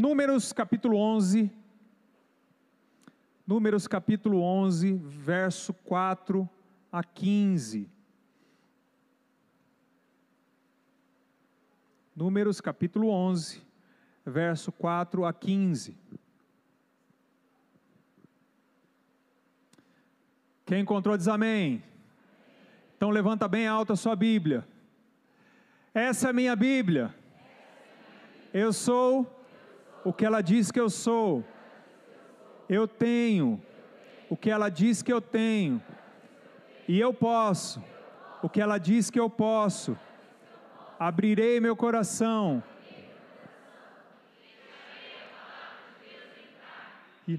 Números capítulo 11. Números capítulo 11, verso 4 a 15. Números capítulo 11, verso 4 a 15. Quem encontrou diz amém. Então levanta bem alta a sua Bíblia. Essa é a minha Bíblia. Eu sou o que ela diz que eu sou. Eu tenho o que ela diz que eu tenho. E eu posso o que ela diz que eu posso. Abrirei meu coração. E.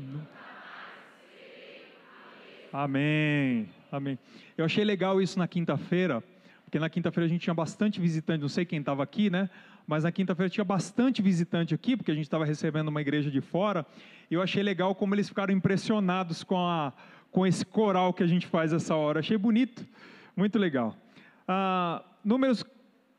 Amém. Amém. Eu achei legal isso na quinta-feira, porque na quinta-feira a gente tinha bastante visitante, não sei quem estava aqui, né? Mas na quinta-feira tinha bastante visitante aqui, porque a gente estava recebendo uma igreja de fora, e eu achei legal como eles ficaram impressionados com, a, com esse coral que a gente faz essa hora. Achei bonito, muito legal. Ah, números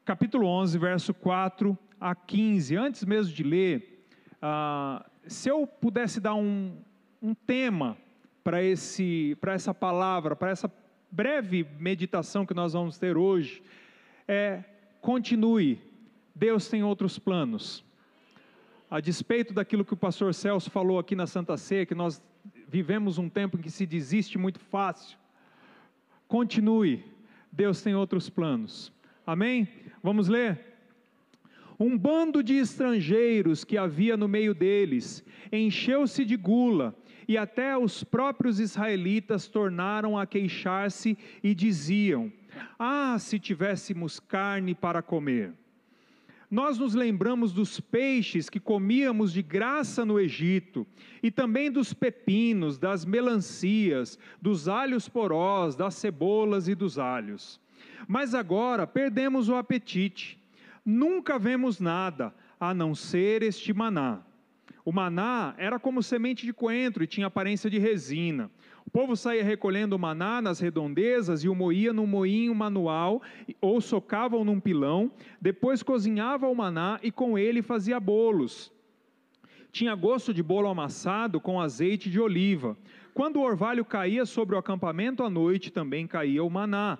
capítulo 11, verso 4 a 15. Antes mesmo de ler, ah, se eu pudesse dar um, um tema para essa palavra, para essa breve meditação que nós vamos ter hoje, é continue Deus tem outros planos. A despeito daquilo que o pastor Celso falou aqui na Santa Ceia, que nós vivemos um tempo em que se desiste muito fácil. Continue, Deus tem outros planos. Amém? Vamos ler? Um bando de estrangeiros que havia no meio deles encheu-se de gula, e até os próprios israelitas tornaram a queixar-se e diziam: Ah, se tivéssemos carne para comer! Nós nos lembramos dos peixes que comíamos de graça no Egito, e também dos pepinos, das melancias, dos alhos porós, das cebolas e dos alhos. Mas agora perdemos o apetite, nunca vemos nada, a não ser este maná. O maná era como semente de coentro e tinha aparência de resina. O povo saía recolhendo maná nas redondezas e o moía num moinho manual ou socavam num pilão, depois cozinhava o maná e com ele fazia bolos. Tinha gosto de bolo amassado com azeite de oliva. Quando o orvalho caía sobre o acampamento à noite, também caía o maná.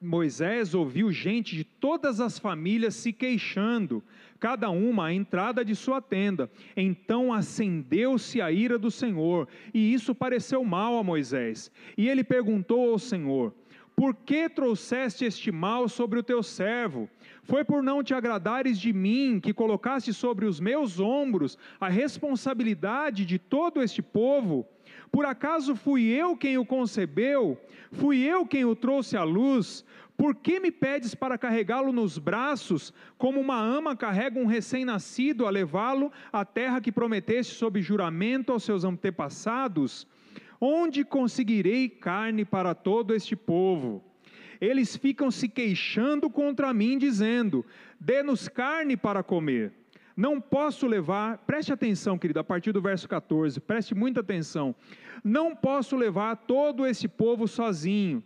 Moisés ouviu gente de todas as famílias se queixando cada uma à entrada de sua tenda. Então acendeu-se a ira do Senhor, e isso pareceu mal a Moisés. E ele perguntou ao Senhor: Por que trouxeste este mal sobre o teu servo? Foi por não te agradares de mim que colocaste sobre os meus ombros a responsabilidade de todo este povo? Por acaso fui eu quem o concebeu? Fui eu quem o trouxe à luz? Por que me pedes para carregá-lo nos braços, como uma ama carrega um recém-nascido a levá-lo à terra que prometeste sob juramento aos seus antepassados? Onde conseguirei carne para todo este povo? Eles ficam se queixando contra mim, dizendo: Dê-nos carne para comer. Não posso levar, preste atenção, querido, a partir do verso 14, preste muita atenção. Não posso levar todo esse povo sozinho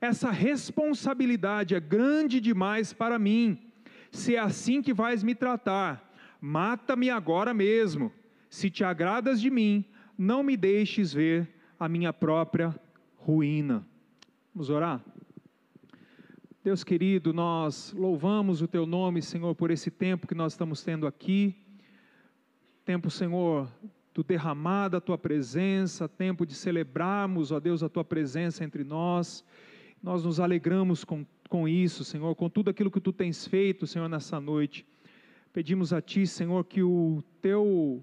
essa responsabilidade é grande demais para mim. Se é assim que vais me tratar, mata-me agora mesmo. Se te agradas de mim, não me deixes ver a minha própria ruína. Vamos orar? Deus querido, nós louvamos o teu nome, Senhor, por esse tempo que nós estamos tendo aqui. Tempo, Senhor, do derramar da tua presença, tempo de celebrarmos, ó Deus, a tua presença entre nós. Nós nos alegramos com, com isso, Senhor, com tudo aquilo que tu tens feito, Senhor, nessa noite. Pedimos a Ti, Senhor, que o Teu,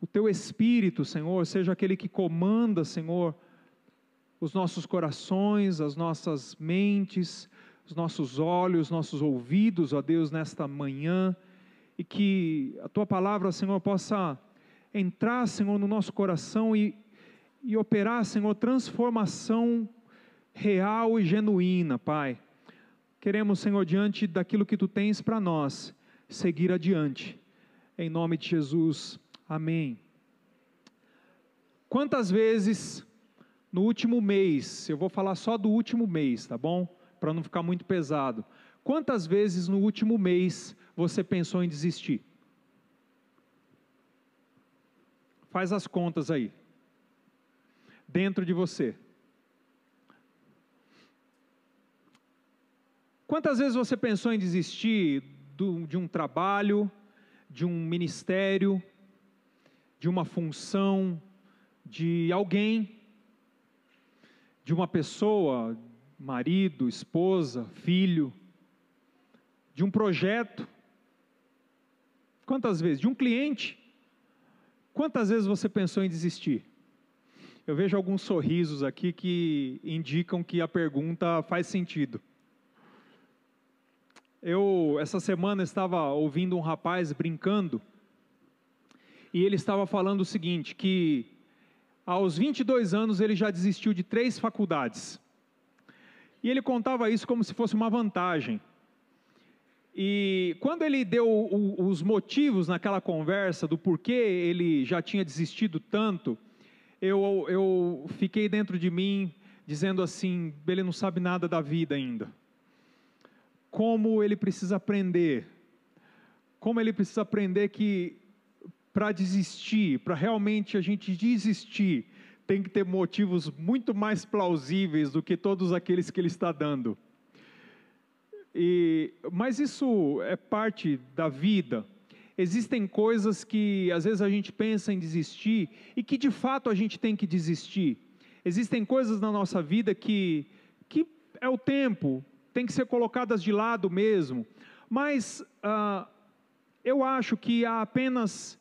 o Teu Espírito, Senhor, seja aquele que comanda, Senhor, os nossos corações, as nossas mentes, os nossos olhos, os nossos ouvidos, ó Deus, nesta manhã, e que a Tua palavra, Senhor, possa entrar, Senhor, no nosso coração e, e operar, Senhor, transformação real e genuína, Pai. Queremos, Senhor, diante daquilo que tu tens para nós, seguir adiante. Em nome de Jesus. Amém. Quantas vezes no último mês, eu vou falar só do último mês, tá bom? Para não ficar muito pesado. Quantas vezes no último mês você pensou em desistir? Faz as contas aí. Dentro de você. Quantas vezes você pensou em desistir do, de um trabalho, de um ministério, de uma função, de alguém, de uma pessoa, marido, esposa, filho, de um projeto? Quantas vezes? De um cliente? Quantas vezes você pensou em desistir? Eu vejo alguns sorrisos aqui que indicam que a pergunta faz sentido. Eu, essa semana, estava ouvindo um rapaz brincando, e ele estava falando o seguinte: que aos 22 anos ele já desistiu de três faculdades. E ele contava isso como se fosse uma vantagem. E quando ele deu os motivos naquela conversa do porquê ele já tinha desistido tanto, eu, eu fiquei dentro de mim dizendo assim: ele não sabe nada da vida ainda como ele precisa aprender, como ele precisa aprender que para desistir, para realmente a gente desistir, tem que ter motivos muito mais plausíveis do que todos aqueles que ele está dando. E, mas isso é parte da vida. Existem coisas que às vezes a gente pensa em desistir e que de fato a gente tem que desistir. Existem coisas na nossa vida que, que é o tempo, têm que ser colocadas de lado mesmo. Mas ah, eu acho que há apenas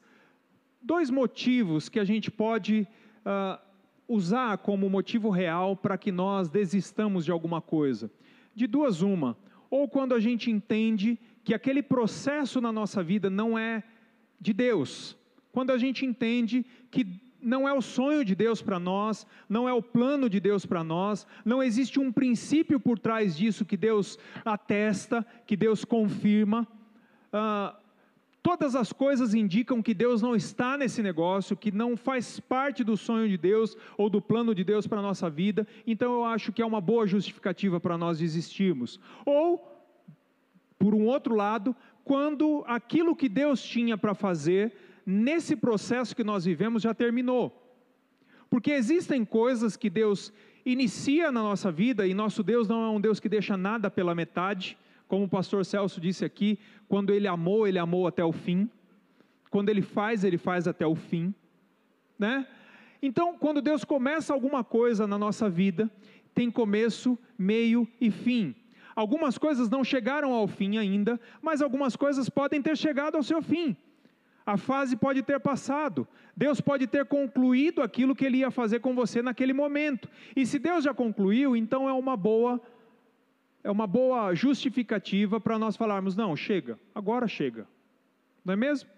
dois motivos que a gente pode ah, usar como motivo real para que nós desistamos de alguma coisa. De duas, uma. Ou quando a gente entende que aquele processo na nossa vida não é de Deus. Quando a gente entende que não é o sonho de Deus para nós, não é o plano de Deus para nós, não existe um princípio por trás disso que Deus atesta, que Deus confirma. Ah, todas as coisas indicam que Deus não está nesse negócio, que não faz parte do sonho de Deus ou do plano de Deus para a nossa vida, então eu acho que é uma boa justificativa para nós desistirmos. Ou, por um outro lado, quando aquilo que Deus tinha para fazer, nesse processo que nós vivemos já terminou. Porque existem coisas que Deus inicia na nossa vida e nosso Deus não é um Deus que deixa nada pela metade, como o pastor Celso disse aqui, quando ele amou, ele amou até o fim. Quando ele faz, ele faz até o fim, né? Então, quando Deus começa alguma coisa na nossa vida, tem começo, meio e fim. Algumas coisas não chegaram ao fim ainda, mas algumas coisas podem ter chegado ao seu fim. A fase pode ter passado. Deus pode ter concluído aquilo que ele ia fazer com você naquele momento. E se Deus já concluiu, então é uma boa é uma boa justificativa para nós falarmos não, chega, agora chega. Não é mesmo?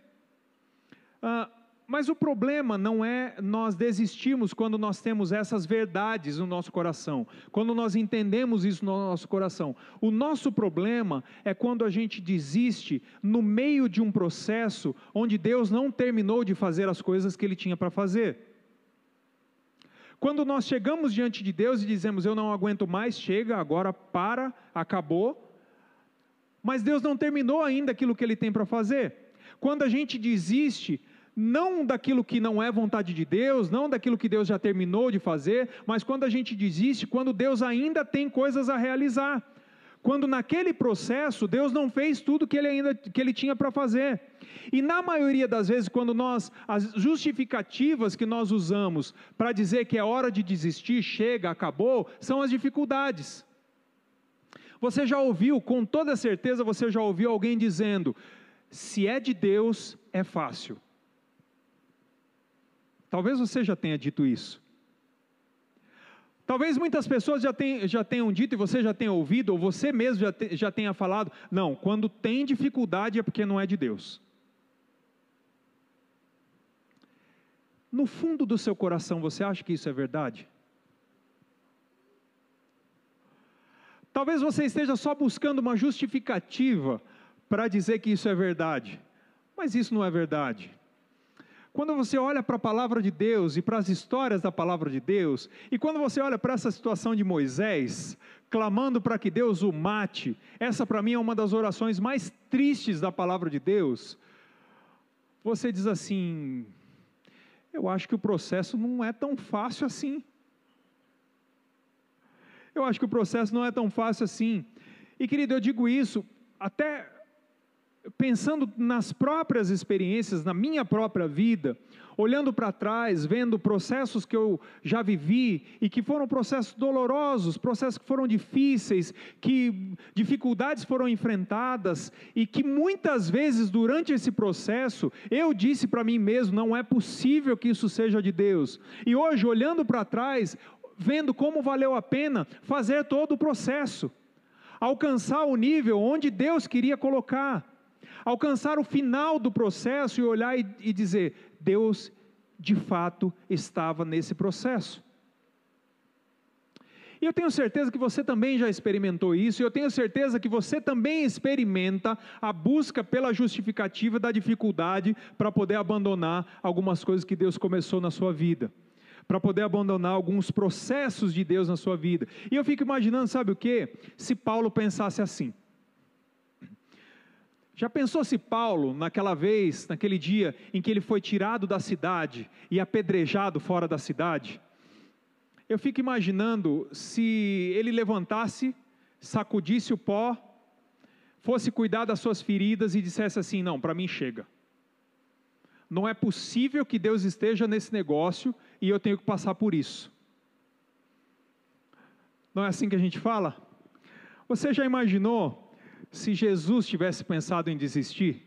Ah, mas o problema não é nós desistirmos quando nós temos essas verdades no nosso coração, quando nós entendemos isso no nosso coração. O nosso problema é quando a gente desiste no meio de um processo onde Deus não terminou de fazer as coisas que Ele tinha para fazer. Quando nós chegamos diante de Deus e dizemos, Eu não aguento mais, chega, agora para, acabou. Mas Deus não terminou ainda aquilo que Ele tem para fazer. Quando a gente desiste, não daquilo que não é vontade de Deus, não daquilo que Deus já terminou de fazer, mas quando a gente desiste, quando Deus ainda tem coisas a realizar. Quando naquele processo Deus não fez tudo que ele ainda que ele tinha para fazer. E na maioria das vezes, quando nós as justificativas que nós usamos para dizer que é hora de desistir, chega, acabou, são as dificuldades. Você já ouviu, com toda certeza, você já ouviu alguém dizendo: se é de Deus, é fácil. Talvez você já tenha dito isso. Talvez muitas pessoas já, tenham, já tenham dito e você já tenha ouvido, ou você mesmo já, te, já tenha falado: não, quando tem dificuldade é porque não é de Deus. No fundo do seu coração, você acha que isso é verdade? Talvez você esteja só buscando uma justificativa para dizer que isso é verdade, mas isso não é verdade. Quando você olha para a palavra de Deus e para as histórias da palavra de Deus, e quando você olha para essa situação de Moisés, clamando para que Deus o mate, essa para mim é uma das orações mais tristes da palavra de Deus. Você diz assim: eu acho que o processo não é tão fácil assim. Eu acho que o processo não é tão fácil assim. E querido, eu digo isso até pensando nas próprias experiências, na minha própria vida, olhando para trás, vendo processos que eu já vivi e que foram processos dolorosos, processos que foram difíceis, que dificuldades foram enfrentadas e que muitas vezes durante esse processo eu disse para mim mesmo: não é possível que isso seja de Deus. E hoje, olhando para trás, vendo como valeu a pena fazer todo o processo, alcançar o nível onde Deus queria colocar alcançar o final do processo e olhar e, e dizer: Deus de fato estava nesse processo. E eu tenho certeza que você também já experimentou isso, e eu tenho certeza que você também experimenta a busca pela justificativa da dificuldade para poder abandonar algumas coisas que Deus começou na sua vida, para poder abandonar alguns processos de Deus na sua vida. E eu fico imaginando, sabe o que? Se Paulo pensasse assim. Já pensou se Paulo, naquela vez, naquele dia em que ele foi tirado da cidade e apedrejado fora da cidade? Eu fico imaginando se ele levantasse, sacudisse o pó, fosse cuidar das suas feridas e dissesse assim: Não, para mim chega. Não é possível que Deus esteja nesse negócio e eu tenho que passar por isso. Não é assim que a gente fala? Você já imaginou se Jesus tivesse pensado em desistir,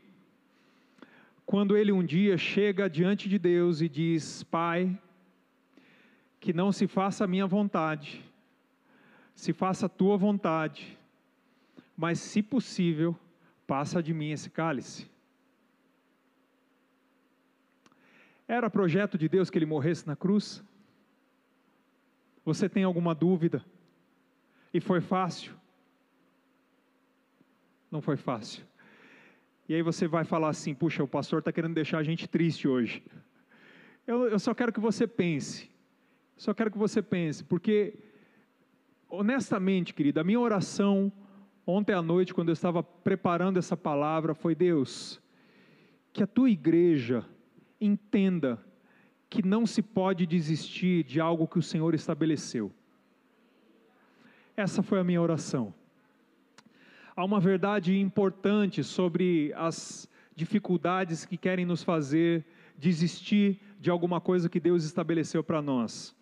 quando ele um dia chega diante de Deus e diz: Pai, que não se faça a minha vontade, se faça a tua vontade, mas se possível, passa de mim esse cálice. Era projeto de Deus que ele morresse na cruz? Você tem alguma dúvida? E foi fácil? Não foi fácil. E aí você vai falar assim: puxa, o pastor está querendo deixar a gente triste hoje. Eu, eu só quero que você pense. Só quero que você pense, porque, honestamente, querida, a minha oração ontem à noite, quando eu estava preparando essa palavra, foi: Deus, que a tua igreja entenda que não se pode desistir de algo que o Senhor estabeleceu. Essa foi a minha oração há uma verdade importante sobre as dificuldades que querem nos fazer desistir de alguma coisa que Deus estabeleceu para nós.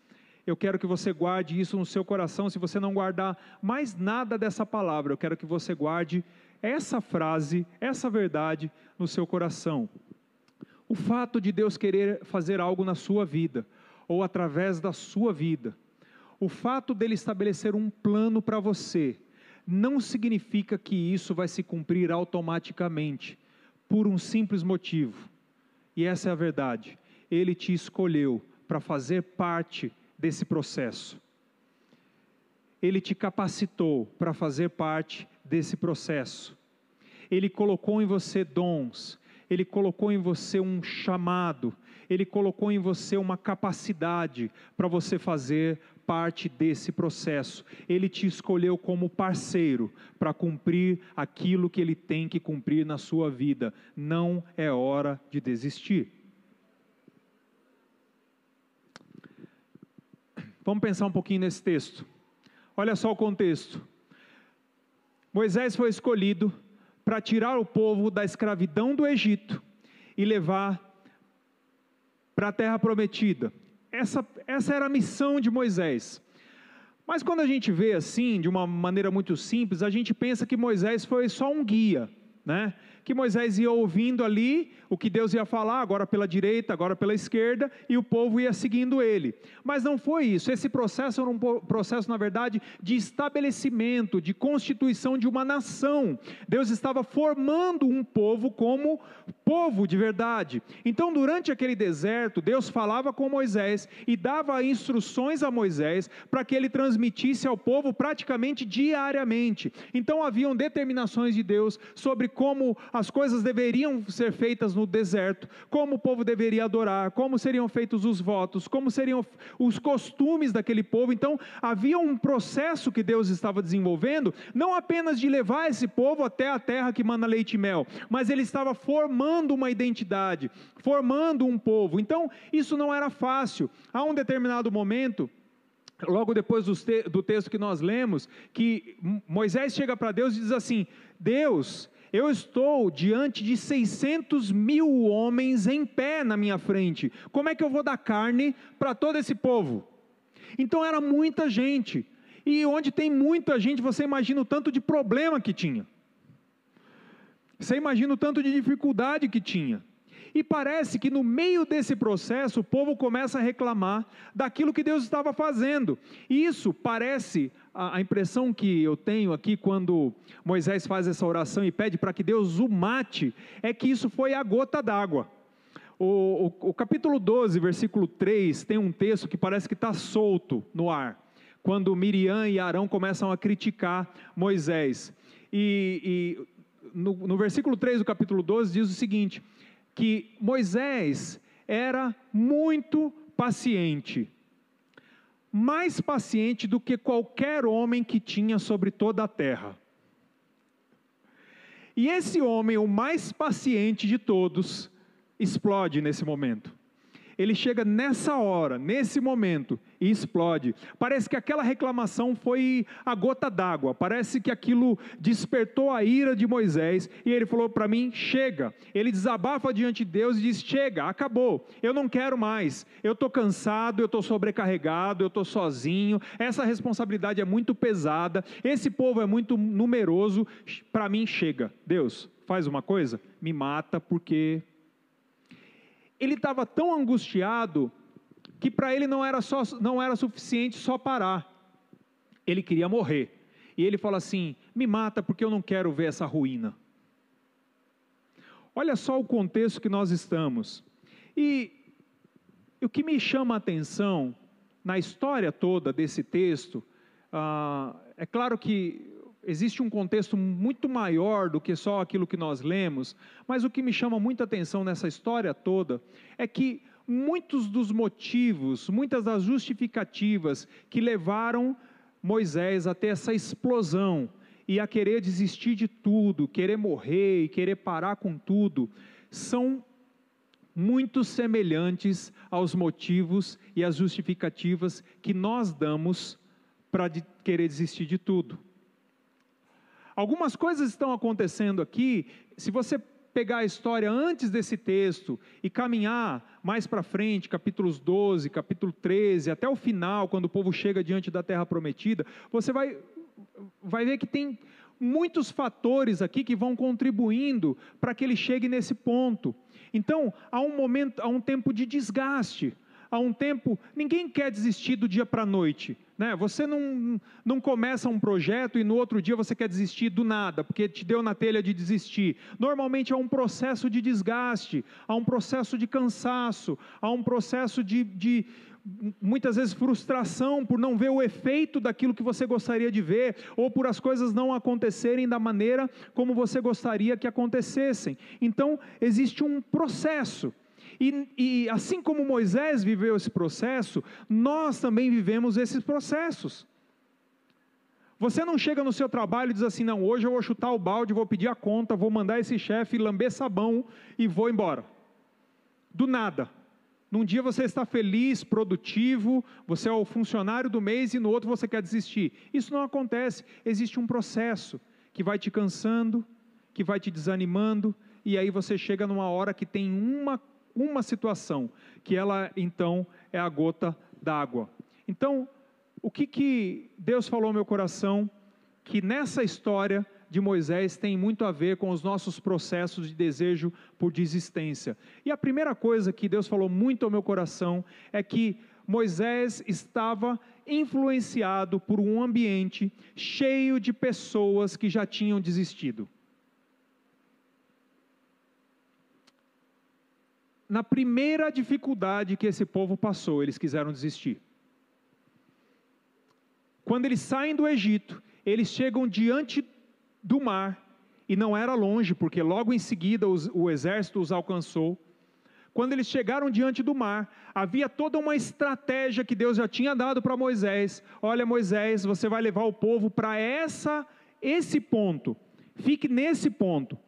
Eu quero que você guarde isso no seu coração. Se você não guardar mais nada dessa palavra, eu quero que você guarde essa frase, essa verdade no seu coração. O fato de Deus querer fazer algo na sua vida, ou através da sua vida, o fato dele estabelecer um plano para você, não significa que isso vai se cumprir automaticamente, por um simples motivo. E essa é a verdade. Ele te escolheu para fazer parte desse processo. Ele te capacitou para fazer parte desse processo. Ele colocou em você dons, ele colocou em você um chamado, ele colocou em você uma capacidade para você fazer parte desse processo. Ele te escolheu como parceiro para cumprir aquilo que ele tem que cumprir na sua vida. Não é hora de desistir. Vamos pensar um pouquinho nesse texto. Olha só o contexto. Moisés foi escolhido para tirar o povo da escravidão do Egito e levar para a terra prometida. Essa, essa era a missão de Moisés. Mas quando a gente vê assim, de uma maneira muito simples, a gente pensa que Moisés foi só um guia, né? que Moisés ia ouvindo ali o que Deus ia falar, agora pela direita, agora pela esquerda, e o povo ia seguindo ele. Mas não foi isso. Esse processo era um processo, na verdade, de estabelecimento, de constituição de uma nação. Deus estava formando um povo como povo de verdade. Então, durante aquele deserto, Deus falava com Moisés e dava instruções a Moisés para que ele transmitisse ao povo praticamente diariamente. Então, haviam determinações de Deus sobre como as coisas deveriam ser feitas no deserto, como o povo deveria adorar, como seriam feitos os votos, como seriam os costumes daquele povo. Então, havia um processo que Deus estava desenvolvendo, não apenas de levar esse povo até a terra que manda leite e mel, mas ele estava formando uma identidade, formando um povo. Então, isso não era fácil. A um determinado momento, logo depois do texto que nós lemos, que Moisés chega para Deus e diz assim: Deus, eu estou diante de 600 mil homens em pé na minha frente, como é que eu vou dar carne para todo esse povo? Então era muita gente, e onde tem muita gente, você imagina o tanto de problema que tinha, você imagina o tanto de dificuldade que tinha. E parece que no meio desse processo o povo começa a reclamar daquilo que Deus estava fazendo. E isso parece a, impressão que eu tenho aqui quando Moisés faz essa oração e pede para que Deus o mate, é que isso foi a gota d'água. O, o, o, capítulo 12, versículo 3, tem um texto que parece que está solto no ar, quando Miriam e Arão começam a criticar Moisés. E, e no, no versículo 3 do capítulo 12 diz o seguinte: que Moisés era muito paciente, mais paciente do que qualquer homem que tinha sobre toda a terra. E esse homem, o mais paciente de todos, explode nesse momento ele chega nessa hora, nesse momento, e explode. Parece que aquela reclamação foi a gota d'água, parece que aquilo despertou a ira de Moisés, e ele falou para mim: chega. Ele desabafa diante de Deus e diz: chega, acabou, eu não quero mais, eu estou cansado, eu estou sobrecarregado, eu estou sozinho, essa responsabilidade é muito pesada, esse povo é muito numeroso, para mim chega. Deus, faz uma coisa, me mata porque ele estava tão angustiado que para ele não era, só, não era suficiente só parar. Ele queria morrer. E ele fala assim: me mata porque eu não quero ver essa ruína. Olha só o contexto que nós estamos. E o que me chama a atenção na história toda desse texto, ah, é claro que existe um contexto muito maior do que só aquilo que nós lemos, mas o que me chama muita atenção nessa história toda é que muitos dos motivos, muitas das justificativas que levaram Moisés a ter essa explosão e a querer desistir de tudo, querer morrer e querer parar com tudo, são muito semelhantes aos motivos e às justificativas que nós damos para querer desistir de tudo. Algumas coisas estão acontecendo aqui, se você pegar a história antes desse texto e caminhar mais para frente, capítulos 12, capítulo 13, até o final, quando o povo chega diante da terra prometida, você vai, vai ver que tem muitos fatores aqui que vão contribuindo para que ele chegue nesse ponto. Então, há um momento, há um tempo de desgaste há um tempo, ninguém quer desistir do dia para a noite. Né? Você não, não começa um projeto e no outro dia você quer desistir do nada, porque te deu na telha de desistir. Normalmente há um processo de desgaste, há um processo de cansaço, há um processo de, de muitas vezes frustração por não ver o efeito daquilo que você gostaria de ver, ou por as coisas não acontecerem da maneira como você gostaria que acontecessem. Então, existe um processo. E, e assim como Moisés viveu esse processo, nós também vivemos esses processos. Você não chega no seu trabalho e diz assim: não, hoje eu vou chutar o balde, vou pedir a conta, vou mandar esse chefe lamber sabão e vou embora. Do nada. Num dia você está feliz, produtivo, você é o funcionário do mês e no outro você quer desistir. Isso não acontece. Existe um processo que vai te cansando, que vai te desanimando, e aí você chega numa hora que tem uma uma situação, que ela então é a gota d'água. Então, o que, que Deus falou ao meu coração? Que nessa história de Moisés tem muito a ver com os nossos processos de desejo por desistência. E a primeira coisa que Deus falou muito ao meu coração é que Moisés estava influenciado por um ambiente cheio de pessoas que já tinham desistido. Na primeira dificuldade que esse povo passou, eles quiseram desistir. Quando eles saem do Egito, eles chegam diante do mar e não era longe, porque logo em seguida os, o exército os alcançou. Quando eles chegaram diante do mar, havia toda uma estratégia que Deus já tinha dado para Moisés. Olha, Moisés, você vai levar o povo para essa esse ponto. Fique nesse ponto.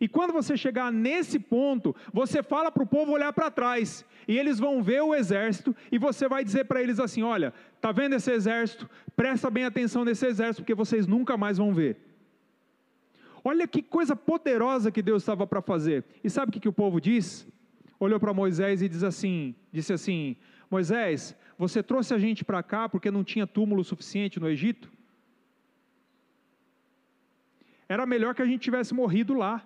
E quando você chegar nesse ponto, você fala para o povo olhar para trás, e eles vão ver o exército, e você vai dizer para eles assim: Olha, está vendo esse exército? Presta bem atenção nesse exército, porque vocês nunca mais vão ver. Olha que coisa poderosa que Deus estava para fazer. E sabe o que, que o povo diz? Olhou para Moisés e diz assim, disse assim: Moisés, você trouxe a gente para cá porque não tinha túmulo suficiente no Egito? Era melhor que a gente tivesse morrido lá.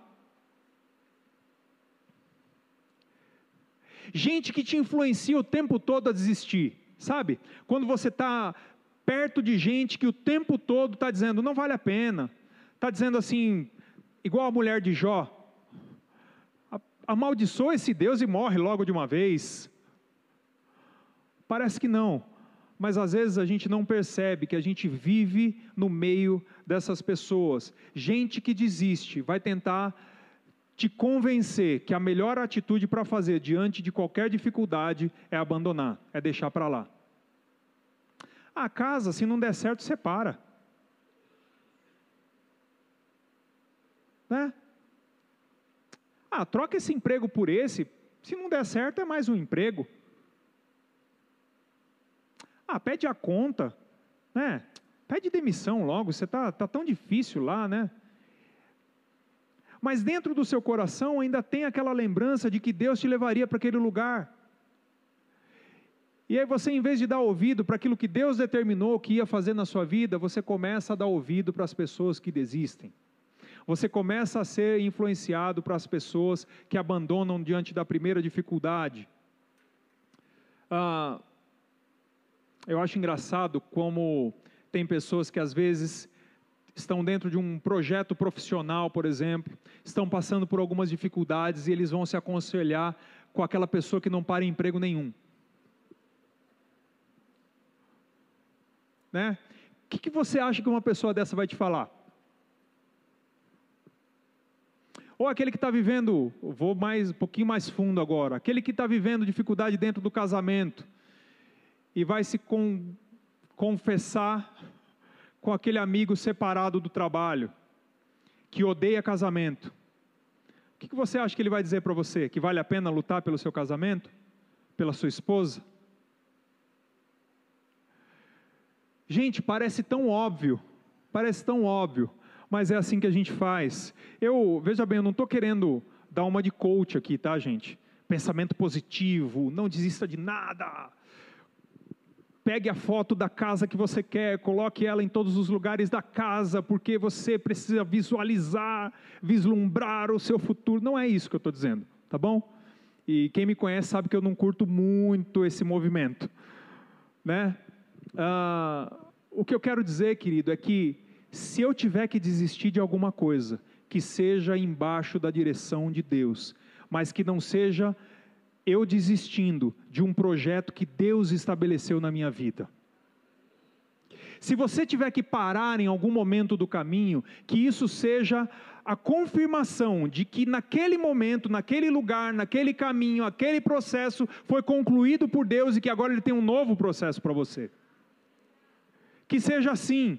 Gente que te influencia o tempo todo a desistir, sabe? Quando você está perto de gente que o tempo todo está dizendo, não vale a pena, está dizendo assim, igual a mulher de Jó, amaldiçoa esse Deus e morre logo de uma vez. Parece que não, mas às vezes a gente não percebe que a gente vive no meio dessas pessoas. Gente que desiste, vai tentar te convencer que a melhor atitude para fazer diante de qualquer dificuldade é abandonar, é deixar para lá. A casa, se não der certo, separa. Né? Ah, troca esse emprego por esse. Se não der certo, é mais um emprego. Ah, pede a conta, né? Pede demissão logo. Você tá, tá tão difícil lá, né? Mas dentro do seu coração ainda tem aquela lembrança de que Deus te levaria para aquele lugar. E aí você, em vez de dar ouvido para aquilo que Deus determinou que ia fazer na sua vida, você começa a dar ouvido para as pessoas que desistem. Você começa a ser influenciado para as pessoas que abandonam diante da primeira dificuldade. Ah, eu acho engraçado como tem pessoas que às vezes estão dentro de um projeto profissional, por exemplo, estão passando por algumas dificuldades e eles vão se aconselhar com aquela pessoa que não para em emprego nenhum. Né? O que, que você acha que uma pessoa dessa vai te falar? Ou aquele que está vivendo, vou mais um pouquinho mais fundo agora, aquele que está vivendo dificuldade dentro do casamento e vai se com, confessar com aquele amigo separado do trabalho, que odeia casamento, o que você acha que ele vai dizer para você? Que vale a pena lutar pelo seu casamento? Pela sua esposa? Gente, parece tão óbvio, parece tão óbvio, mas é assim que a gente faz. Eu, veja bem, eu não estou querendo dar uma de coach aqui, tá, gente? Pensamento positivo, não desista de nada, Pegue a foto da casa que você quer, coloque ela em todos os lugares da casa, porque você precisa visualizar, vislumbrar o seu futuro. Não é isso que eu estou dizendo, tá bom? E quem me conhece sabe que eu não curto muito esse movimento, né? Ah, o que eu quero dizer, querido, é que se eu tiver que desistir de alguma coisa, que seja embaixo da direção de Deus, mas que não seja eu desistindo de um projeto que Deus estabeleceu na minha vida. Se você tiver que parar em algum momento do caminho, que isso seja a confirmação de que naquele momento, naquele lugar, naquele caminho, aquele processo foi concluído por Deus e que agora Ele tem um novo processo para você. Que seja assim.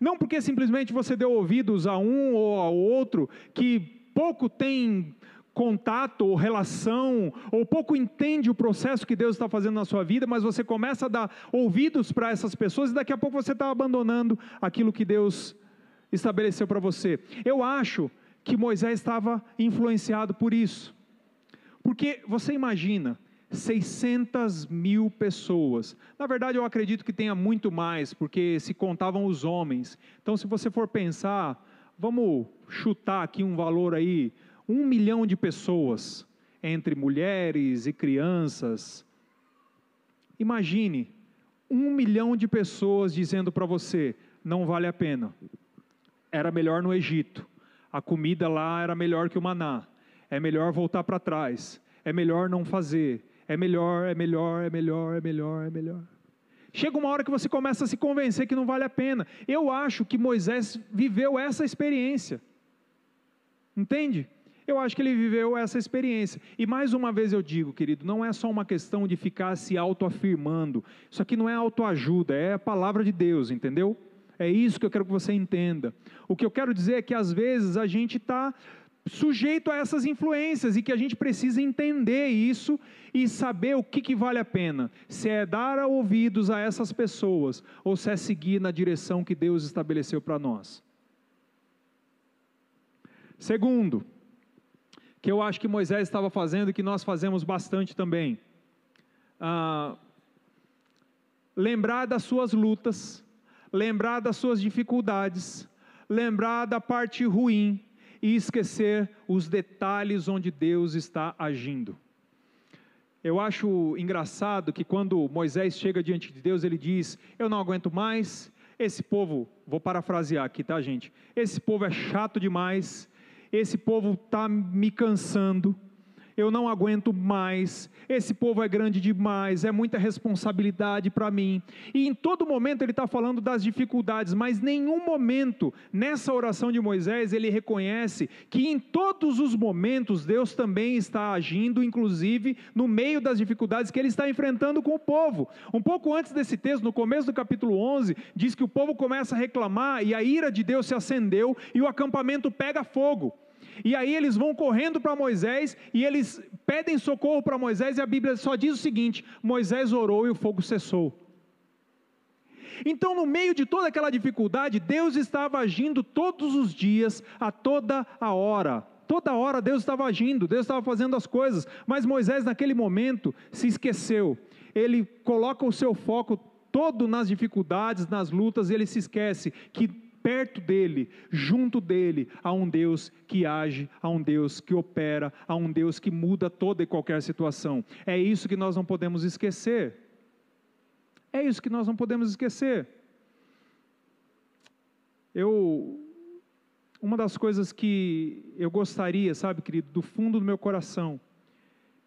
Não porque simplesmente você deu ouvidos a um ou ao outro que pouco tem contato ou relação, ou pouco entende o processo que Deus está fazendo na sua vida, mas você começa a dar ouvidos para essas pessoas e daqui a pouco você está abandonando aquilo que Deus estabeleceu para você. Eu acho que Moisés estava influenciado por isso, porque você imagina. 600 mil pessoas. Na verdade, eu acredito que tenha muito mais, porque se contavam os homens. Então, se você for pensar, vamos chutar aqui um valor aí, um milhão de pessoas, entre mulheres e crianças. Imagine um milhão de pessoas dizendo para você: não vale a pena. Era melhor no Egito. A comida lá era melhor que o maná. É melhor voltar para trás. É melhor não fazer. É melhor, é melhor, é melhor, é melhor, é melhor. Chega uma hora que você começa a se convencer que não vale a pena. Eu acho que Moisés viveu essa experiência. Entende? Eu acho que ele viveu essa experiência. E mais uma vez eu digo, querido, não é só uma questão de ficar se autoafirmando. Isso aqui não é autoajuda, é a palavra de Deus, entendeu? É isso que eu quero que você entenda. O que eu quero dizer é que às vezes a gente está sujeito a essas influências e que a gente precisa entender isso e saber o que, que vale a pena. Se é dar ouvidos a essas pessoas ou se é seguir na direção que Deus estabeleceu para nós. Segundo, que eu acho que Moisés estava fazendo e que nós fazemos bastante também. Ah, lembrar das suas lutas, lembrar das suas dificuldades, lembrar da parte ruim e esquecer os detalhes onde Deus está agindo. Eu acho engraçado que quando Moisés chega diante de Deus, ele diz: Eu não aguento mais, esse povo, vou parafrasear aqui, tá, gente? Esse povo é chato demais, esse povo está me cansando eu não aguento mais, esse povo é grande demais, é muita responsabilidade para mim. E em todo momento ele está falando das dificuldades, mas nenhum momento nessa oração de Moisés ele reconhece que em todos os momentos Deus também está agindo, inclusive no meio das dificuldades que ele está enfrentando com o povo. Um pouco antes desse texto, no começo do capítulo 11, diz que o povo começa a reclamar e a ira de Deus se acendeu e o acampamento pega fogo. E aí eles vão correndo para Moisés e eles pedem socorro para Moisés, e a Bíblia só diz o seguinte: Moisés orou e o fogo cessou. Então, no meio de toda aquela dificuldade, Deus estava agindo todos os dias, a toda a hora. Toda hora Deus estava agindo, Deus estava fazendo as coisas, mas Moisés, naquele momento, se esqueceu. Ele coloca o seu foco todo nas dificuldades, nas lutas, e ele se esquece que perto dele, junto dele, há um Deus que age, há um Deus que opera, há um Deus que muda toda e qualquer situação. É isso que nós não podemos esquecer. É isso que nós não podemos esquecer. Eu uma das coisas que eu gostaria, sabe, querido, do fundo do meu coração,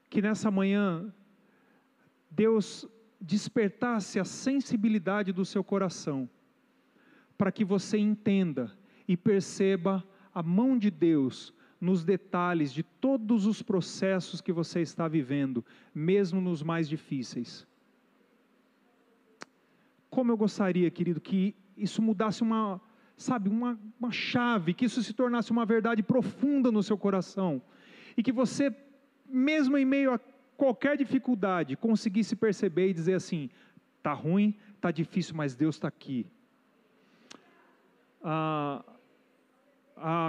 que nessa manhã Deus despertasse a sensibilidade do seu coração para que você entenda e perceba a mão de Deus nos detalhes de todos os processos que você está vivendo, mesmo nos mais difíceis. Como eu gostaria, querido, que isso mudasse uma, sabe, uma, uma chave, que isso se tornasse uma verdade profunda no seu coração, e que você, mesmo em meio a qualquer dificuldade, conseguisse perceber e dizer assim: está ruim, está difícil, mas Deus está aqui a,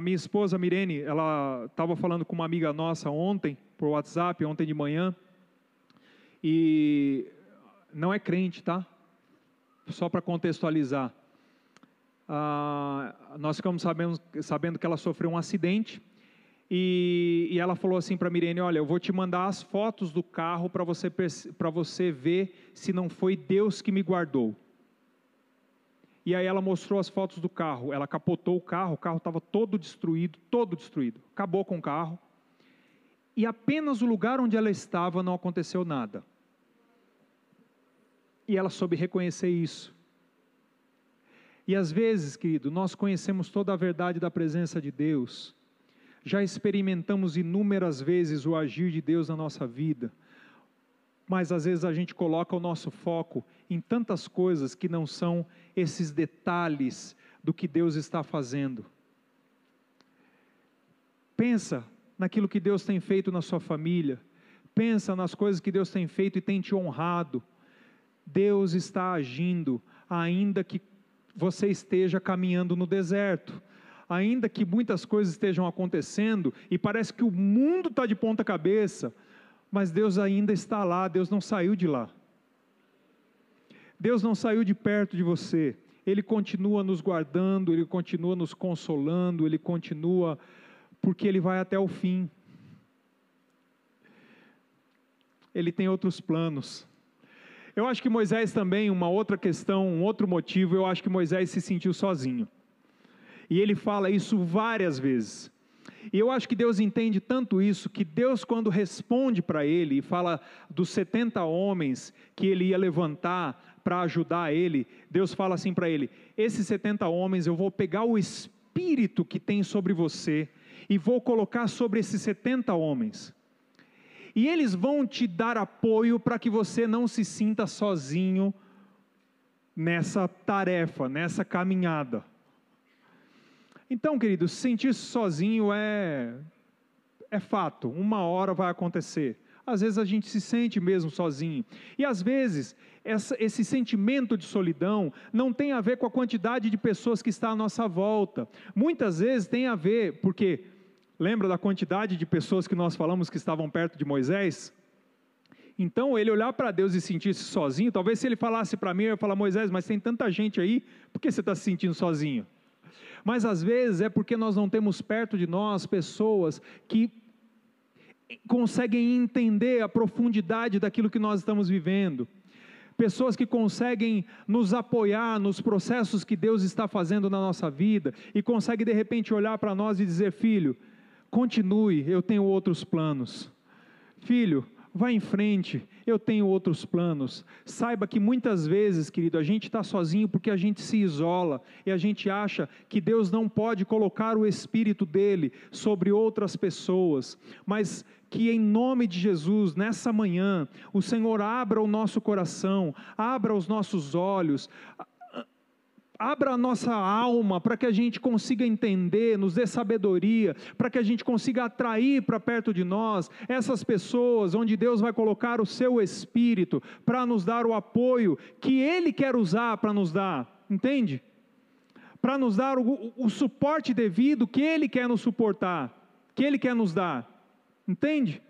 minha esposa Mirene, ela estava falando com uma amiga nossa ontem, por WhatsApp, ontem de manhã, e não é crente, tá? Só para contextualizar. Ah, nós ficamos sabendo, sabendo que ela sofreu um acidente e, e ela falou assim para Mirene: Olha, eu vou te mandar as fotos do carro para você, você ver se não foi Deus que me guardou. E aí ela mostrou as fotos do carro. Ela capotou o carro, o carro estava todo destruído, todo destruído. Acabou com o carro. E apenas o lugar onde ela estava não aconteceu nada. E ela soube reconhecer isso. E às vezes, querido, nós conhecemos toda a verdade da presença de Deus, já experimentamos inúmeras vezes o agir de Deus na nossa vida, mas às vezes a gente coloca o nosso foco em tantas coisas que não são esses detalhes do que Deus está fazendo. Pensa naquilo que Deus tem feito na sua família, pensa nas coisas que Deus tem feito e tem te honrado. Deus está agindo, ainda que você esteja caminhando no deserto, ainda que muitas coisas estejam acontecendo e parece que o mundo está de ponta cabeça mas Deus ainda está lá, Deus não saiu de lá. Deus não saiu de perto de você, Ele continua nos guardando, Ele continua nos consolando, Ele continua, porque Ele vai até o fim. Ele tem outros planos. Eu acho que Moisés também, uma outra questão, um outro motivo, eu acho que Moisés se sentiu sozinho. E ele fala isso várias vezes. E eu acho que Deus entende tanto isso, que Deus, quando responde para ele e fala dos 70 homens que ele ia levantar para ajudar ele, Deus fala assim para ele: Esses 70 homens eu vou pegar o espírito que tem sobre você e vou colocar sobre esses 70 homens. E eles vão te dar apoio para que você não se sinta sozinho nessa tarefa, nessa caminhada. Então, queridos, sentir-se sozinho é é fato, uma hora vai acontecer. Às vezes a gente se sente mesmo sozinho. E às vezes essa, esse sentimento de solidão não tem a ver com a quantidade de pessoas que está à nossa volta. Muitas vezes tem a ver, porque lembra da quantidade de pessoas que nós falamos que estavam perto de Moisés? Então, ele olhar para Deus e sentir-se sozinho, talvez se ele falasse para mim, eu ia falar, Moisés, mas tem tanta gente aí, por que você está se sentindo sozinho? Mas às vezes é porque nós não temos perto de nós pessoas que conseguem entender a profundidade daquilo que nós estamos vivendo. Pessoas que conseguem nos apoiar nos processos que Deus está fazendo na nossa vida e conseguem de repente olhar para nós e dizer: Filho, continue, eu tenho outros planos. Filho, Vá em frente, eu tenho outros planos. Saiba que muitas vezes, querido, a gente está sozinho porque a gente se isola e a gente acha que Deus não pode colocar o Espírito dele sobre outras pessoas. Mas que em nome de Jesus, nessa manhã, o Senhor abra o nosso coração, abra os nossos olhos, abra a nossa alma para que a gente consiga entender, nos dê sabedoria, para que a gente consiga atrair para perto de nós essas pessoas onde Deus vai colocar o seu espírito para nos dar o apoio que Ele quer usar para nos dar, entende? Para nos dar o, o, suporte devido que Ele quer nos suportar, que Ele quer nos dar, entende?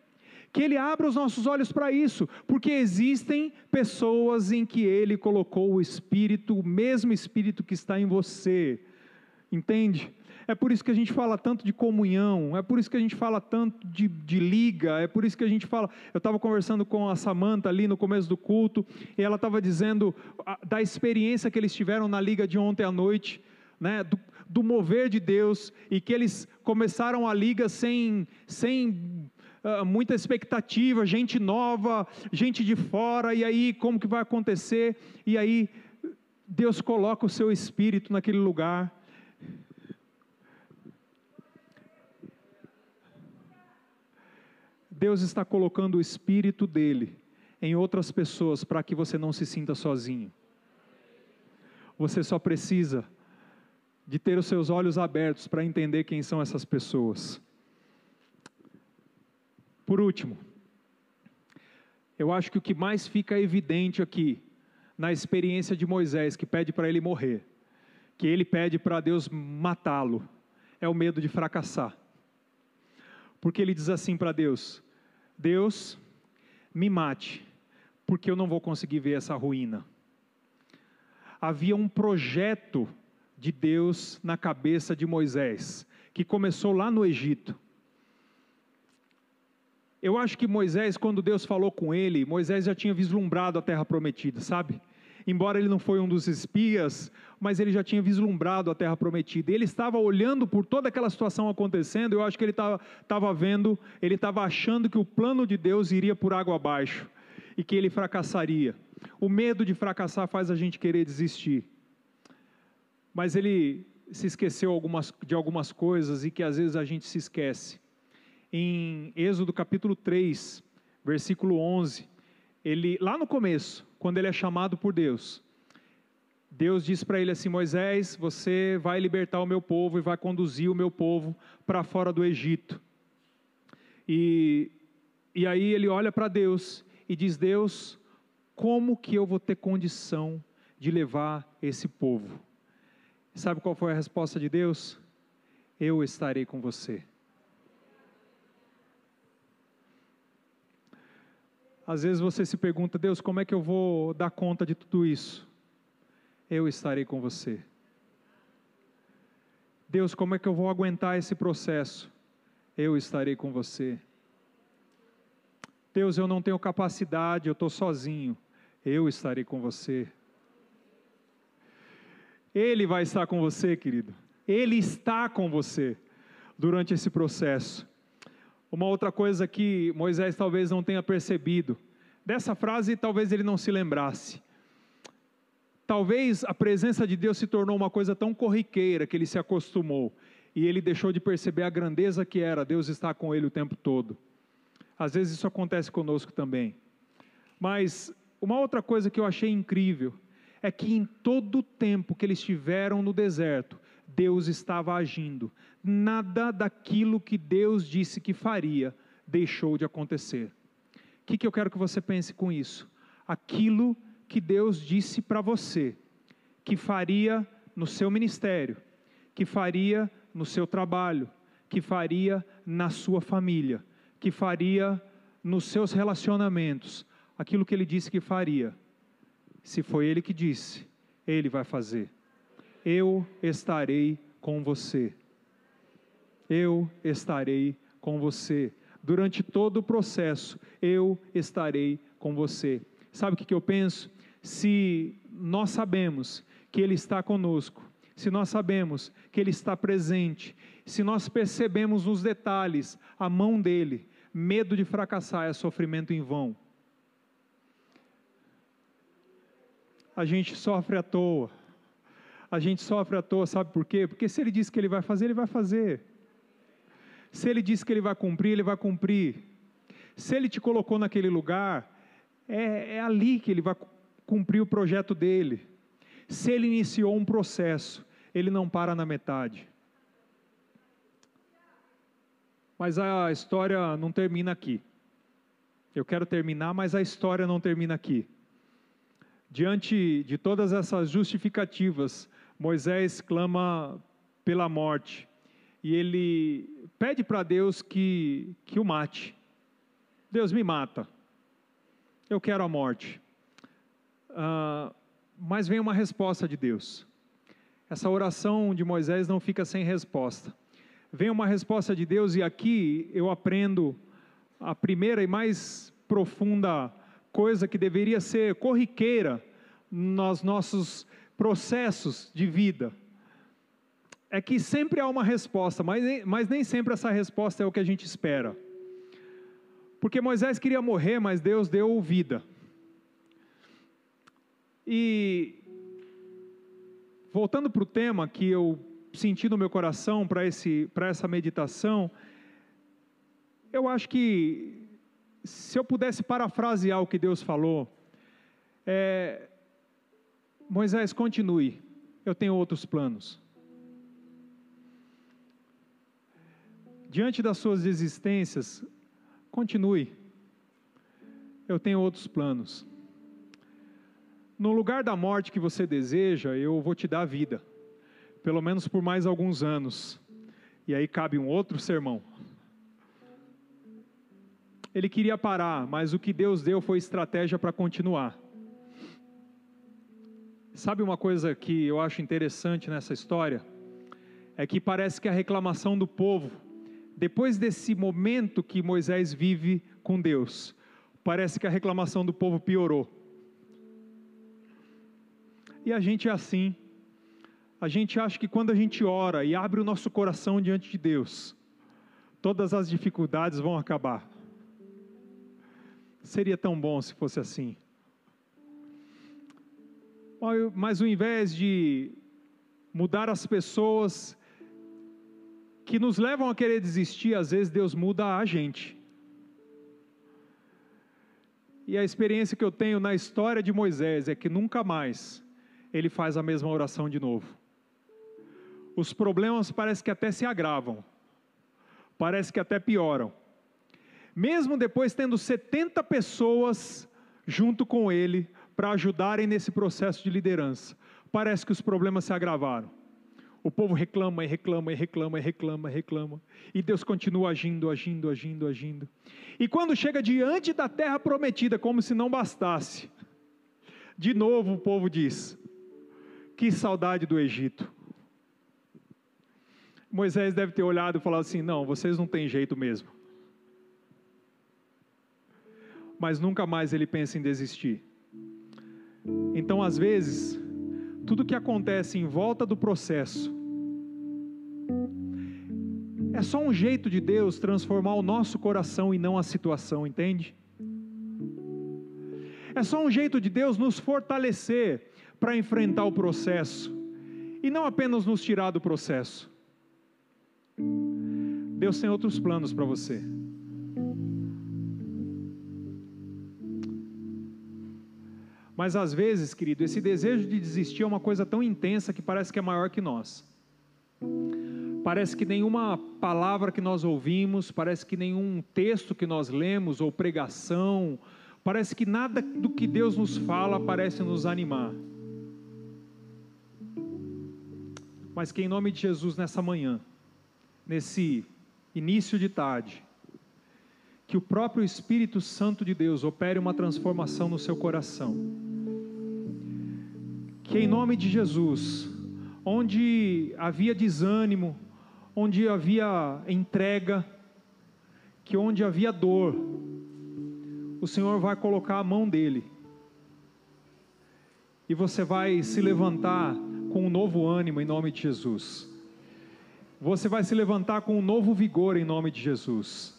Que Ele abra os nossos olhos para isso, porque existem pessoas em que Ele colocou o Espírito, o mesmo Espírito que está em você, entende? É por isso que a gente fala tanto de comunhão, é por isso que a gente fala tanto de, de liga, é por isso que a gente fala. Eu estava conversando com a Samanta ali no começo do culto, e ela estava dizendo da experiência que eles tiveram na liga de ontem à noite, né, do, do mover de Deus, e que eles começaram a liga sem, sem uh, muita expectativa, gente nova, gente de fora, e aí como que vai acontecer? E aí Deus coloca o seu espírito naquele lugar. Deus está colocando o espírito dele em outras pessoas para que você não se sinta sozinho. Você só precisa de ter os seus olhos abertos para entender quem são essas pessoas. Por último, eu acho que o que mais fica evidente aqui, na experiência de Moisés, que pede para ele morrer, que ele pede para Deus matá-lo, é o medo de fracassar. Porque ele diz assim para Deus: Deus, me mate, porque eu não vou conseguir ver essa ruína. Havia um projeto de Deus na cabeça de Moisés, que começou lá no Egito eu acho que Moisés, quando Deus falou com ele, Moisés já tinha vislumbrado a terra prometida, sabe? Embora ele não foi um dos espias, mas ele já tinha vislumbrado a terra prometida. Ele estava olhando por toda aquela situação acontecendo, eu acho que ele estava vendo, ele estava achando que o plano de Deus iria por água abaixo e que ele fracassaria. O medo de fracassar faz a gente querer desistir. Mas ele se esqueceu algumas, de algumas coisas e que às vezes a gente se esquece em Êxodo capítulo 3, versículo 11, ele lá no começo, quando ele é chamado por Deus, Deus diz para ele assim: Moisés, você vai libertar o meu povo e vai conduzir o meu povo para fora do Egito. E, e aí ele olha para Deus e diz: Deus, como que eu vou ter condição de levar esse povo? Sabe qual foi a resposta de Deus? Eu estarei com você. Às vezes você se pergunta, Deus, como é que eu vou dar conta de tudo isso? Eu estarei com você. Deus, como é que eu vou aguentar esse processo? Eu estarei com você. Deus, eu não tenho capacidade, eu estou sozinho. Eu estarei com você. Ele vai estar com você, querido. Ele está com você durante esse processo. Uma outra coisa que Moisés talvez não tenha percebido, dessa frase talvez ele não se lembrasse. Talvez a presença de Deus se tornou uma coisa tão corriqueira que ele se acostumou. e ele deixou de perceber a grandeza que era Deus estar com ele o tempo todo. Às vezes isso acontece conosco também. Mas uma outra coisa que eu achei incrível é que em todo o tempo que eles estiveram no deserto, Deus estava agindo. Nada daquilo que Deus disse que faria deixou de acontecer. O que, que eu quero que você pense com isso? Aquilo que Deus disse para você que faria no seu ministério, que faria no seu trabalho, que faria na sua família, que faria nos seus relacionamentos, aquilo que ele disse que faria. Se foi ele que disse, ele vai fazer. Eu estarei com você. Eu estarei com você. Durante todo o processo, eu estarei com você. Sabe o que, eu penso? Se nós sabemos que Ele está conosco, se nós sabemos que Ele está presente, se nós percebemos nos detalhes a mão dEle, medo de fracassar é sofrimento em vão. A gente sofre à toa. A gente sofre à toa, sabe por quê? Porque se Ele diz que Ele vai fazer, Ele vai fazer. Se Ele diz que Ele vai cumprir, Ele vai cumprir. Se Ele te colocou naquele lugar, é, é ali que ele vai cumprir o projeto dele. Se ele iniciou um processo, ele não para na metade. Mas a história não termina aqui. Eu quero terminar, mas a história não termina aqui. Diante de todas essas justificativas, Moisés clama pela morte e ele pede para Deus que, que o mate. Deus me mata eu quero a morte. Uh, mas vem uma resposta de Deus. Essa oração de Moisés não fica sem resposta. Vem uma resposta de Deus, e aqui eu aprendo a primeira e mais profunda coisa que deveria ser corriqueira nos nossos processos de vida. É que sempre há uma resposta, mas nem, mas nem sempre essa resposta é o que a gente espera. Porque Moisés queria morrer, mas Deus deu vida. E voltando para o tema que eu senti no meu coração para essa meditação, eu acho que se eu pudesse parafrasear o que Deus falou, é, Moisés, continue, eu tenho outros planos. Diante das suas existências, Continue. Eu tenho outros planos. No lugar da morte que você deseja, eu vou te dar vida, pelo menos por mais alguns anos. E aí cabe um outro sermão. Ele queria parar, mas o que Deus deu foi estratégia para continuar. Sabe uma coisa que eu acho interessante nessa história? É que parece que a reclamação do povo depois desse momento que Moisés vive com Deus, parece que a reclamação do povo piorou. E a gente é assim. A gente acha que quando a gente ora e abre o nosso coração diante de Deus, todas as dificuldades vão acabar. Seria tão bom se fosse assim. Mas ao invés de mudar as pessoas que nos levam a querer desistir, às vezes Deus muda a gente. E a experiência que eu tenho na história de Moisés é que nunca mais ele faz a mesma oração de novo. Os problemas parece que até se agravam, parece que até pioram. Mesmo depois tendo 70 pessoas junto com ele para ajudarem nesse processo de liderança, parece que os problemas se agravaram. O povo reclama e reclama e reclama e reclama e reclama. E Deus continua agindo, agindo, agindo, agindo. E quando chega diante da terra prometida, como se não bastasse, de novo o povo diz: Que saudade do Egito. Moisés deve ter olhado e falado assim: Não, vocês não têm jeito mesmo. Mas nunca mais ele pensa em desistir. Então, às vezes, tudo que acontece em volta do processo é só um jeito de Deus transformar o nosso coração e não a situação, entende? É só um jeito de Deus nos fortalecer para enfrentar o processo e não apenas nos tirar do processo. Deus tem outros planos para você. Mas às vezes, querido, esse desejo de desistir é uma coisa tão intensa que parece que é maior que nós. Parece que nenhuma palavra que nós ouvimos, parece que nenhum texto que nós lemos ou pregação, parece que nada do que Deus nos fala parece nos animar. Mas que em nome de Jesus nessa manhã, nesse início de tarde, que o próprio Espírito Santo de Deus opere uma transformação no seu coração. Que em nome de Jesus, onde havia desânimo, onde havia entrega, que onde havia dor, o Senhor vai colocar a mão dele. E você vai se levantar com um novo ânimo em nome de Jesus. Você vai se levantar com um novo vigor em nome de Jesus.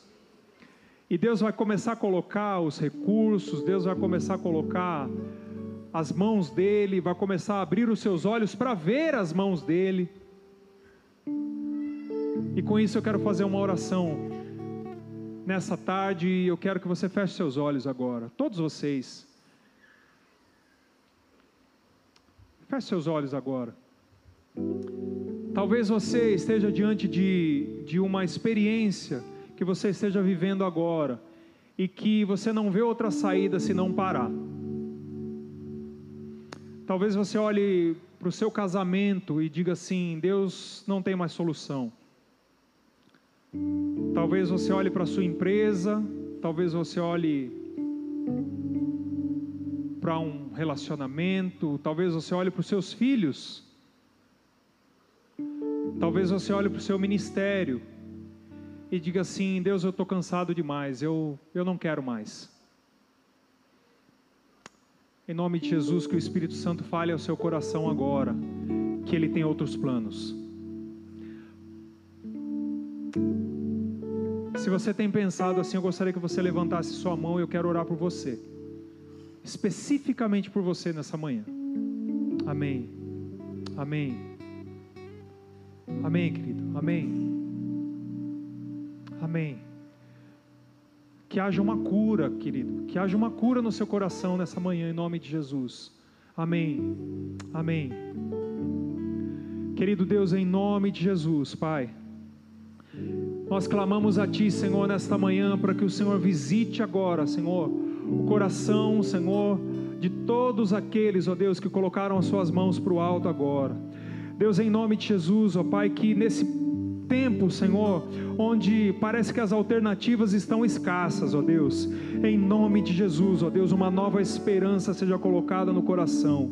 E Deus vai começar a colocar os recursos, Deus vai começar a colocar as mãos dele, vai começar a abrir os seus olhos para ver as mãos dele. E com isso eu quero fazer uma oração nessa tarde e eu quero que você feche seus olhos agora, todos vocês. Feche seus olhos agora. Talvez você esteja diante de, de uma experiência que você esteja vivendo agora e que você não vê outra saída se não parar. Talvez você olhe para o seu casamento e diga assim: Deus não tem mais solução. Talvez você olhe para a sua empresa, talvez você olhe para um relacionamento, talvez você olhe para os seus filhos, talvez você olhe para o seu ministério e diga assim: Deus, eu estou cansado demais, eu, eu não quero mais. Em nome de Jesus, que o Espírito Santo fale ao seu coração agora, que Ele tem outros planos. Se você tem pensado assim, eu gostaria que você levantasse sua mão e eu quero orar por você. Especificamente por você nessa manhã. Amém. Amém. Amém, querido. Amém. Amém. Que haja uma cura, querido. Que haja uma cura no seu coração nessa manhã, em nome de Jesus. Amém. Amém. Querido Deus, em nome de Jesus, Pai. Nós clamamos a Ti, Senhor, nesta manhã, para que o Senhor visite agora, Senhor, o coração, Senhor, de todos aqueles, ó Deus, que colocaram as suas mãos para o alto agora. Deus, em nome de Jesus, ó Pai, que nesse tempo, Senhor, onde parece que as alternativas estão escassas, ó Deus. Em nome de Jesus, ó Deus, uma nova esperança seja colocada no coração.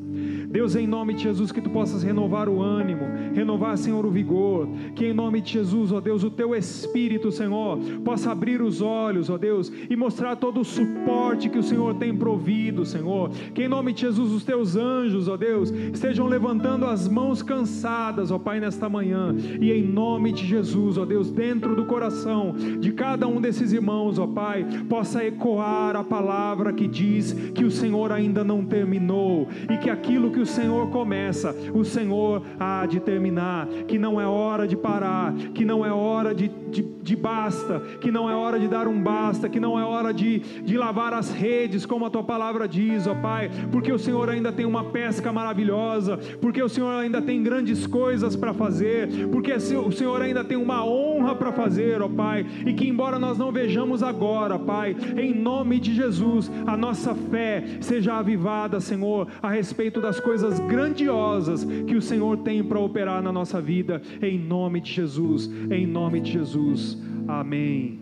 Deus, em nome de Jesus, que tu possas renovar o ânimo, renovar, Senhor, o vigor. Que em nome de Jesus, ó Deus, o teu Espírito, Senhor, possa abrir os olhos, ó Deus, e mostrar todo o suporte que o Senhor tem provido, Senhor. Que em nome de Jesus, os teus anjos, ó Deus, estejam levantando as mãos cansadas, ó Pai, nesta manhã. E em nome de Jesus, ó Deus, dentro do coração de cada um desses irmãos, ó Pai, possa ecoar a palavra que diz que o Senhor ainda não terminou e que aquilo que o Senhor começa, o Senhor há de terminar, que não é hora de parar, que não é hora de, de, de basta, que não é hora de dar um basta, que não é hora de, de lavar as redes, como a tua palavra diz, ó Pai, porque o Senhor ainda tem uma pesca maravilhosa, porque o Senhor ainda tem grandes coisas para fazer, porque o Senhor ainda tem uma honra para fazer, ó Pai, e que embora nós não vejamos agora, Pai, em nome de Jesus, a nossa fé seja avivada, Senhor, a respeito das coisas grandiosas que o Senhor tem para operar na nossa vida, em nome de Jesus, em nome de Jesus. Amém.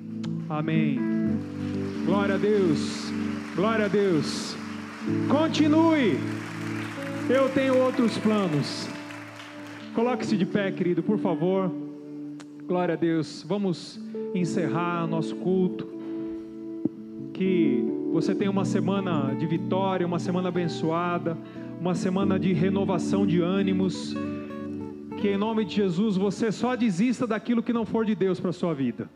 Amém. Glória a Deus. Glória a Deus. Continue. Eu tenho outros planos. Coloque-se de pé, querido, por favor. Glória a Deus. Vamos encerrar nosso culto. Que você tenha uma semana de vitória, uma semana abençoada uma semana de renovação de ânimos. Que em nome de Jesus você só desista daquilo que não for de Deus para a sua vida,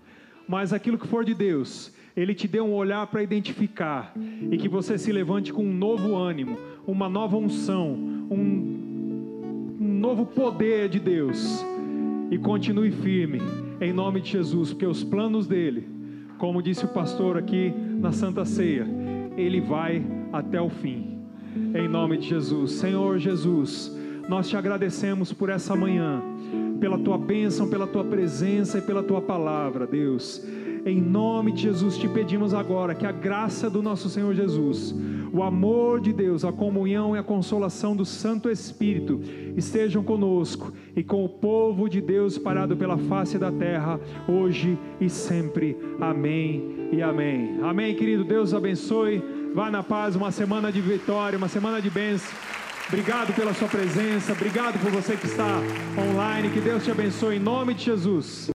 mas aquilo que for de Deus, Ele te dê um olhar para identificar e que você se levante com um novo ânimo, uma nova unção, um, um novo poder de Deus e continue firme em nome de Jesus, porque os planos dele, como disse o pastor aqui na Santa Ceia, ele vai até o fim. Em nome de Jesus, Senhor Jesus, nós te agradecemos por essa manhã, pela tua bênção, pela tua presença e pela tua palavra, Deus. Em nome de Jesus te pedimos agora que a graça do nosso Senhor Jesus, o amor de Deus, a comunhão e a consolação do Santo Espírito estejam conosco e com o povo de Deus parado pela face da terra, hoje e sempre. Amém e amém. Amém, querido. Deus abençoe. Vá na paz, uma semana de vitória, uma semana de bênção. Obrigado pela sua presença, obrigado por você que está online. Que Deus te abençoe em nome de Jesus.